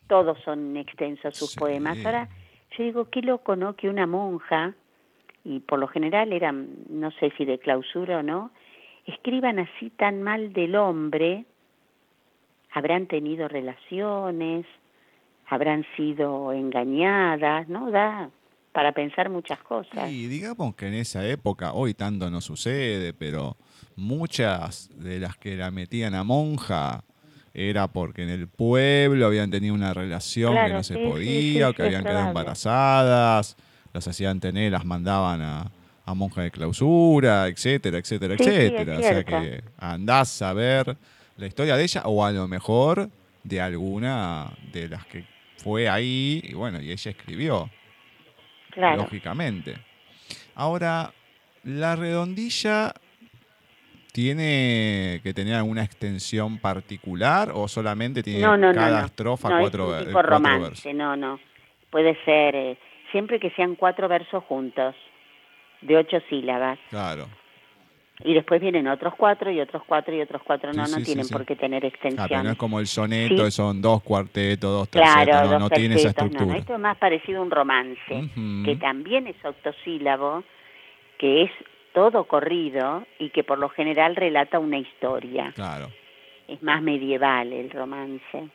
Todos son extensos sus sí. poemas. Ahora, yo digo, qué loco, ¿no? Que una monja, y por lo general eran, no sé si de clausura o no, escriban así tan mal del hombre, habrán tenido relaciones, habrán sido engañadas, ¿no? Da para pensar muchas cosas. Y digamos que en esa época, hoy tanto no sucede, pero muchas de las que la metían a monja era porque en el pueblo habían tenido una relación que no se sí, podía, sí, o que habían quedado embarazadas, las hacían tener, las mandaban a, a monja de clausura, etcétera, etcétera, Sí, sí, es etcétera. o sea que andás a ver la historia de ella, o a lo mejor de alguna de las que fue ahí, y bueno, y ella escribió Claro. lógicamente. Ahora, la redondilla tiene que tener alguna extensión particular o solamente tiene No, no, no, cada no. estrofa cuatro, es un tipo cuatro romance, versos? no, no. Puede ser, eh, siempre que sean cuatro versos juntos, de ocho sílabas. Claro. Y después vienen otros cuatro y otros cuatro y otros cuatro. No, Sí, no sí, tienen sí. por qué tener Ah, extensión. pero no es como el soneto, son dos cuartetos, dos tercetos, Claro, no, dos no tiene esa tercetos, no, no, estructura. esto es más parecido a un romance, que también es octosílabo, que es todo corrido y que por lo general relata una historia. Claro. Es más medieval el romance.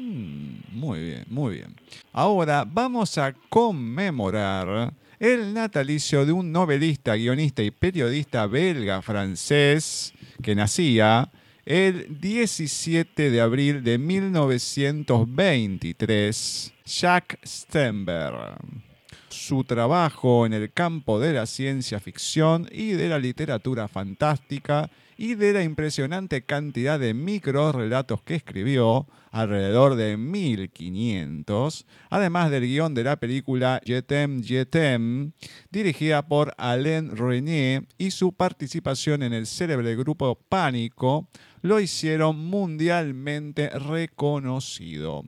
Mm, muy bien, muy bien. Ahora vamos a conmemorar el natalicio de un novelista, guionista y periodista belga francés que nacía el 17 de abril de 1923, Jacques Stenberg. Su trabajo en el campo de la ciencia ficción y de la literatura fantástica y de la impresionante cantidad de microrelatos que escribió, alrededor de 1500, además del guion de la película Jetem Jetem, dirigida por Alain Renier y su participación en el célebre grupo Pánico, lo hicieron mundialmente reconocido.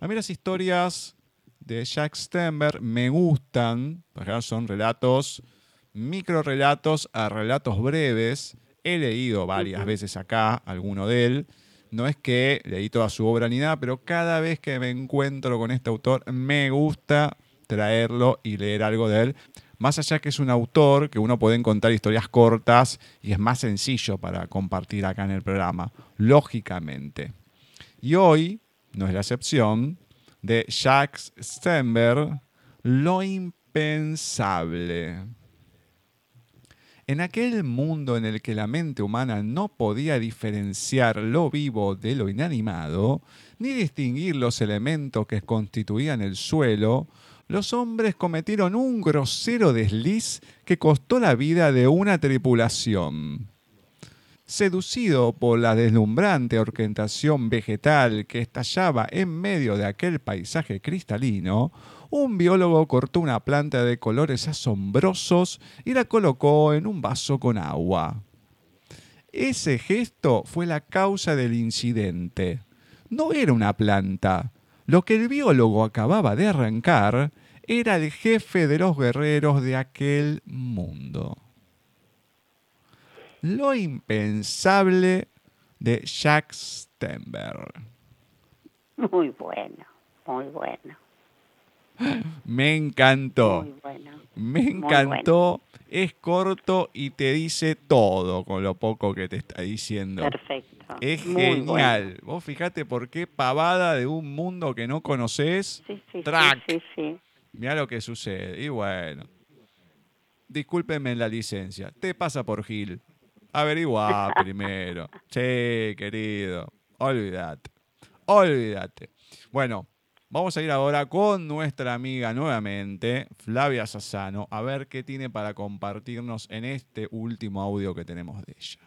A mí las historias de Jack Stenberg me gustan, porque son relatos, microrelatos a relatos breves. He leído varias veces acá alguno de él. No es que leí toda su obra ni nada, pero cada vez que me encuentro con este autor me gusta traerlo y leer algo de él. Más allá que es un autor que uno puede contar historias cortas y es más sencillo para compartir acá en el programa, lógicamente. Y hoy no es la excepción de Jacques Stenberg, Lo impensable. En aquel mundo en el que la mente humana no podía diferenciar lo vivo de lo inanimado, ni distinguir los elementos que constituían el suelo, los hombres cometieron un grosero desliz que costó la vida de una tripulación. Seducido por la deslumbrante orquestación vegetal que estallaba en medio de aquel paisaje cristalino, un biólogo cortó una planta de colores asombrosos y la colocó en un vaso con agua. Ese gesto fue la causa del incidente. No era una planta. Lo que el biólogo acababa de arrancar era el jefe de los guerreros de aquel mundo. Lo impensable de Jack Stenberg. Muy bueno, muy bueno. Me encantó. Muy bueno. Me encantó. Es corto y te dice todo con lo poco que te está diciendo. Perfecto. Es Muy genial. bueno. Vos fijate por qué pavada de un mundo que no conoces. Sí, sí, Track. sí, sí, sí. Mira lo que sucede. Y bueno. Discúlpenme la licencia. Te pasa por Gil. Averigua primero. [LAUGHS] Sí, querido. Olvídate. Olvídate. Bueno, vamos a ir ahora con nuestra amiga nuevamente, Flavia Sassano, a ver qué tiene para compartirnos en este último audio que tenemos de ella.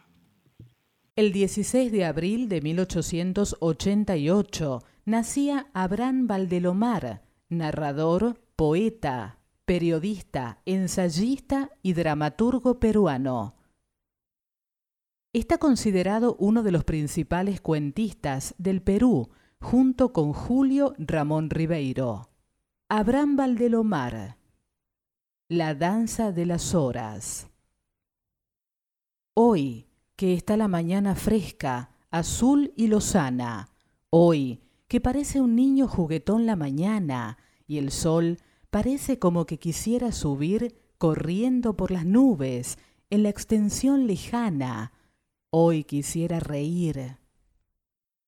El 16 de abril de 1888 nacía Abraham Valdelomar, narrador, poeta, periodista, ensayista y dramaturgo peruano. Está considerado uno de los principales cuentistas del Perú, junto con Julio Ramón Ribeiro. Abraham Valdelomar. La danza de las horas. Hoy, que está la mañana fresca, azul y lozana. Hoy, que parece un niño juguetón la mañana, y el sol parece como que quisiera subir corriendo por las nubes en la extensión lejana. Hoy quisiera reír.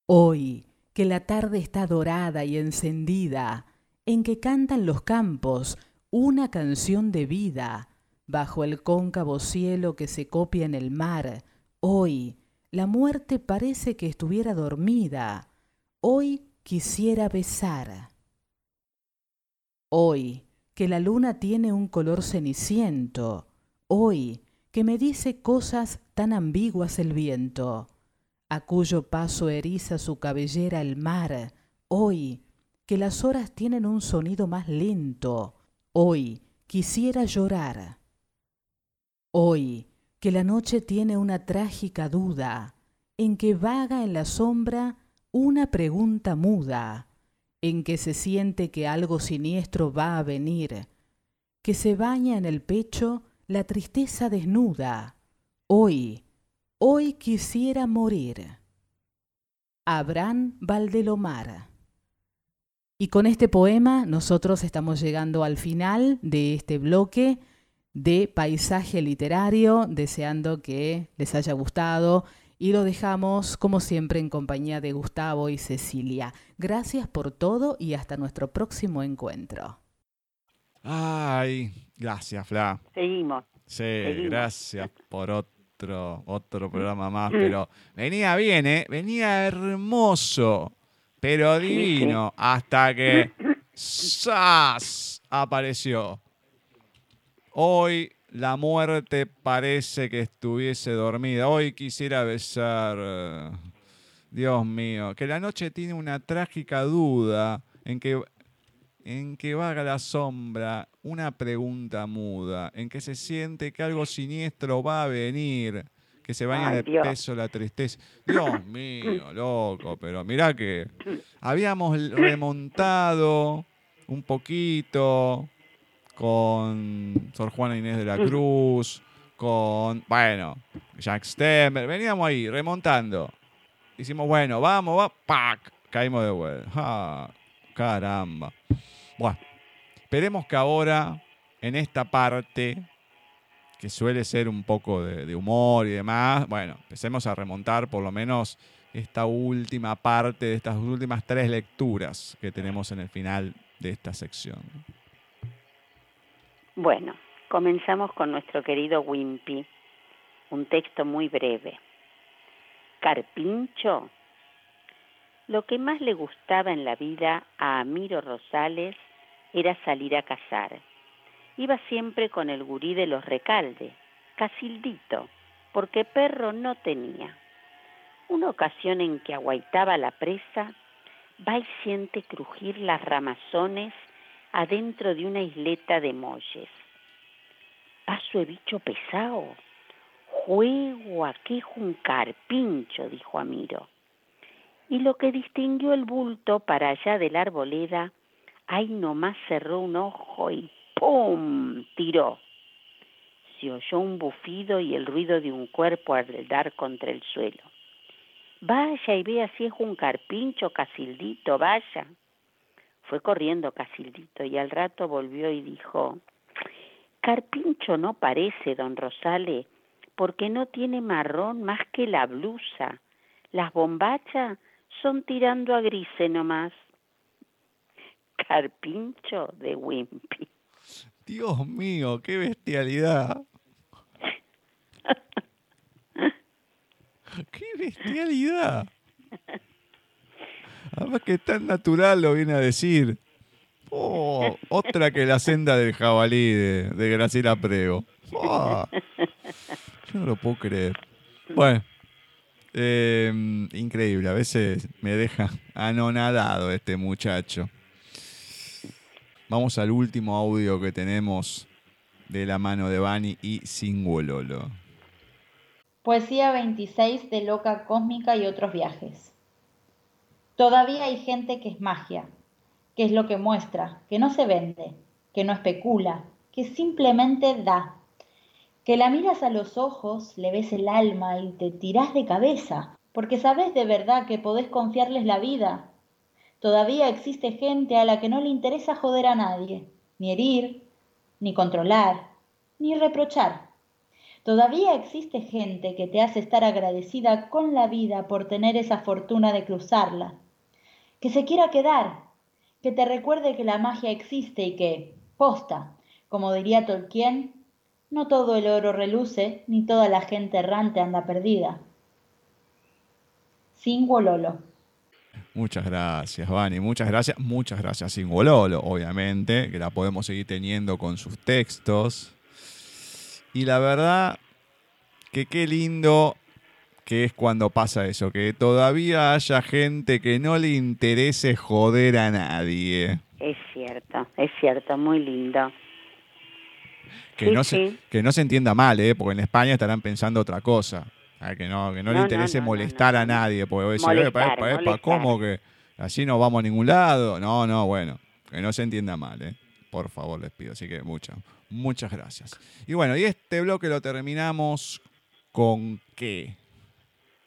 Hoy, que la tarde está dorada y encendida, en que cantan los campos una canción de vida, bajo el cóncavo cielo que se copia en el mar, hoy la muerte parece que estuviera dormida, hoy quisiera besar. Hoy que la luna tiene un color ceniciento, hoy que me dice cosas tan ambiguas el viento, a cuyo paso eriza su cabellera el mar, hoy que las horas tienen un sonido más lento, hoy quisiera llorar. Hoy que la noche tiene una trágica duda, en que vaga en la sombra una pregunta muda, en que se siente que algo siniestro va a venir, que se baña en el pecho la tristeza desnuda. Hoy, hoy quisiera morir. Abraham Valdelomar. Y con este poema nosotros estamos llegando al final de este bloque de paisaje literario, deseando que les haya gustado y lo dejamos como siempre en compañía de Gustavo y Cecilia. Gracias por todo y hasta nuestro próximo encuentro. Ay, gracias, Fla. Seguimos. Sí, Seguimos. gracias por otro, otro programa más, pero venía bien, ¿eh? Venía hermoso, pero divino, hasta que ¡zas! apareció. Hoy la muerte parece que estuviese dormida. Hoy quisiera besar. eh, Dios mío, que la noche tiene una trágica duda en que en que vaga la sombra una pregunta muda, en que se siente que algo siniestro va a venir, que se baña Ay, de Dios. peso la tristeza. Dios mío, [LAUGHS] loco, pero mirá que [LAUGHS] habíamos remontado un poquito con Sor Juana Inés de la Cruz, con, bueno, Jack Stemmer, veníamos ahí remontando. Hicimos, bueno, vamos, va, ¡pac! Caímos de vuelta. Ah, caramba. Bueno, esperemos que ahora, en esta parte, que suele ser un poco de, humor y demás, bueno, empecemos a remontar por lo menos esta última parte de estas últimas tres lecturas que tenemos en el final de esta sección. Bueno, comenzamos con nuestro querido Wimpy. un texto muy breve. Carpincho. Lo que más le gustaba en la vida a Amiro Rosales era salir a cazar. Iba siempre con el gurí de los recaldes, Casildito, porque perro no tenía. Una ocasión en que aguaitaba la presa, va y siente crujir las ramazones adentro de una isleta de molles. Paso de bicho pesado. Juego aquí un carpincho, dijo Amiro. Y lo que distinguió el bulto para allá de la arboleda, ahí nomás cerró un ojo y ¡pum! tiró. Se oyó un bufido y el ruido de un cuerpo al dar contra el suelo. Vaya y vea si es un carpincho, Casildito, vaya. Fue corriendo Casildito y al rato volvió y dijo, Carpincho no parece, don Rosale, porque no tiene marrón más que la blusa. Las bombachas son tirando a grise nomás. Carpincho de Wimpy. Dios mío, qué bestialidad. [LAUGHS] qué bestialidad. Además que tan natural lo viene a decir. Oh, otra que la senda del jabalí de, Graciela Prego. Oh, yo no lo puedo creer. Bueno, em, increíble. A veces me deja anonadado este muchacho. Vamos al último audio que tenemos de la mano de Bani y Singololo. Poesía 26 de Loca Cósmica y otros viajes. Todavía hay gente que es magia, que es lo que muestra, que no se vende, que no especula, que simplemente da. Que la miras a los ojos, le ves el alma y te tirás de cabeza, porque sabes de verdad que podés confiarles la vida. Todavía existe gente a la que no le interesa joder a nadie, ni herir, ni controlar, ni reprochar. Todavía existe gente que te hace estar agradecida con la vida por tener esa fortuna de cruzarla que se quiera quedar, que te recuerde que la magia existe y que, posta, como diría Tolkien, no todo el oro reluce, ni toda la gente errante anda perdida. Singololo. Muchas gracias, Vani. Muchas gracias. Muchas gracias, Singololo, obviamente, que la podemos seguir teniendo con sus textos. Y la verdad que qué lindo que es cuando pasa eso, que todavía haya gente que no le interese joder a nadie. Es cierto, es cierto, muy lindo. Que, no, Se, que no se entienda mal, ¿eh? porque en España estarán pensando otra cosa. Que no, que no, le interese molestar a nadie, porque decir, molestar, ¿cómo que así no vamos a ningún lado? No, no, bueno, que no se entienda mal, ¿eh? por favor les pido. Así que muchas, muchas gracias. Y bueno, y este bloque lo terminamos con qué?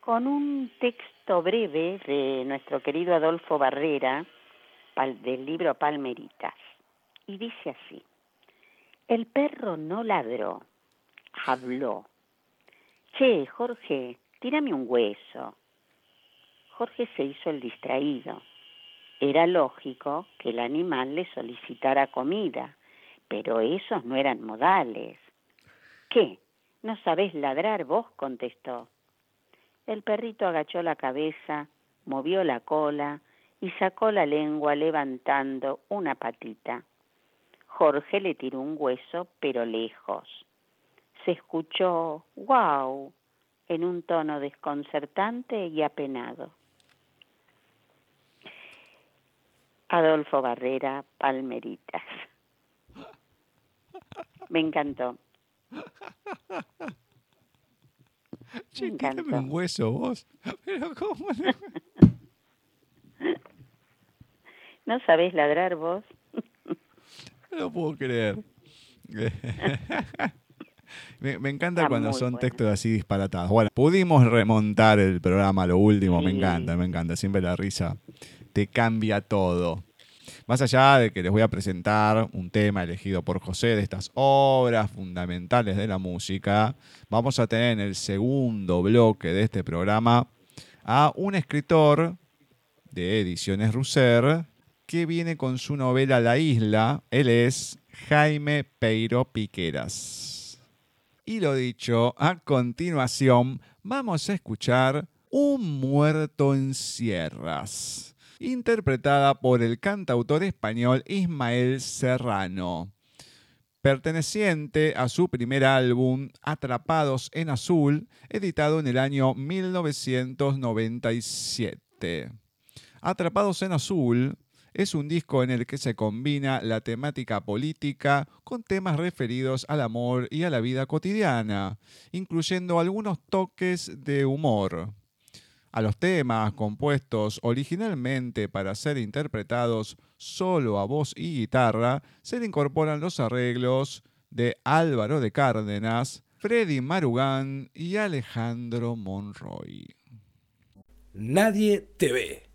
con un texto breve de nuestro querido Adolfo Barrera del libro Palmeritas. Y dice así, el perro no ladró, habló. Che, Jorge, tírame un hueso. Jorge se hizo el distraído. Era lógico que el animal le solicitara comida, pero esos no eran modales. ¿Qué? ¿No sabés ladrar vos? contestó. El perrito agachó la cabeza, movió la cola y sacó la lengua levantando una patita. Jorge le tiró un hueso, pero lejos. Se escuchó ¡guau! en un tono desconcertante y apenado. Adolfo Barrera, Palmeritas. Me encantó. Che, un hueso vos. Pero ¿cómo? ¿No sabés ladrar vos? No lo puedo creer. [LAUGHS] [LAUGHS] me, encanta cuando son textos así disparatados. Bueno, pudimos remontar el programa a lo último. Me encanta, me encanta. Siempre la risa te cambia todo. Más allá de que les voy a presentar un tema elegido por José de estas obras fundamentales de la música, vamos a tener en el segundo bloque de este programa a un escritor de Ediciones Russer que viene con su novela La Isla. Él es Jaime Peiro Piqueras. Y lo dicho, a continuación vamos a escuchar Un muerto en sierras, interpretada por el cantautor español Ismael Serrano perteneciente a su primer álbum Atrapados en Azul, editado en el año 1997. Atrapados en Azul es un disco en el que se combina la temática política con temas referidos al amor y a la vida cotidiana, incluyendo algunos toques de humor. A los temas compuestos originalmente para ser interpretados solo a voz y guitarra, se le incorporan los arreglos de Álvaro de Cárdenas, Freddy Marugán y Alejandro Monroy. Nadie te ve.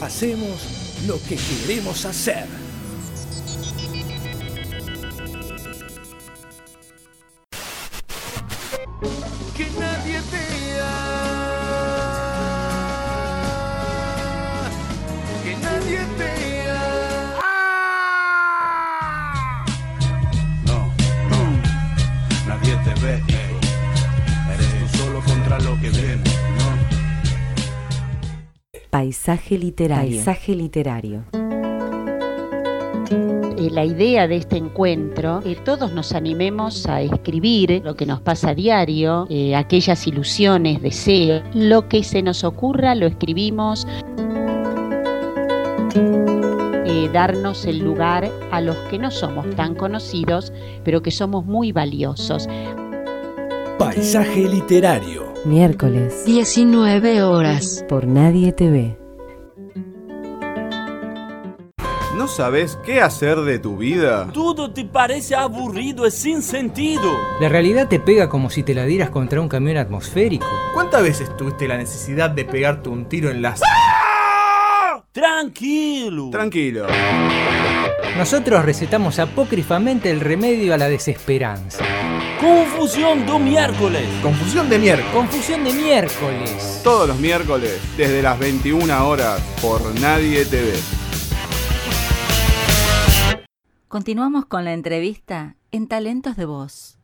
Hacemos lo que queremos hacer. Que nadie. Paisaje literario. Paisaje literario. La idea de este encuentro, que todos nos animemos a escribir lo que nos pasa a diario, eh, aquellas ilusiones, deseos, lo que se nos ocurra lo escribimos. Eh, darnos el lugar a los que no somos tan conocidos, pero que somos muy valiosos. Paisaje literario. Miércoles 19 horas. por Nadie te ve. ¿No sabes qué hacer de tu vida? Todo te parece aburrido y sin sentido. La realidad te pega como si te la dieras contra un camión atmosférico. ¿Cuántas veces tuviste la necesidad de pegarte un tiro en las... Tranquilo. Tranquilo. Nosotros recetamos apócrifamente el remedio a la desesperanza. Confusión do miércoles. Confusión de miércoles. Confusión de miércoles. Todos los miércoles, desde las 21 horas, por Nadie TV. Continuamos con la entrevista en Talentos de Voz.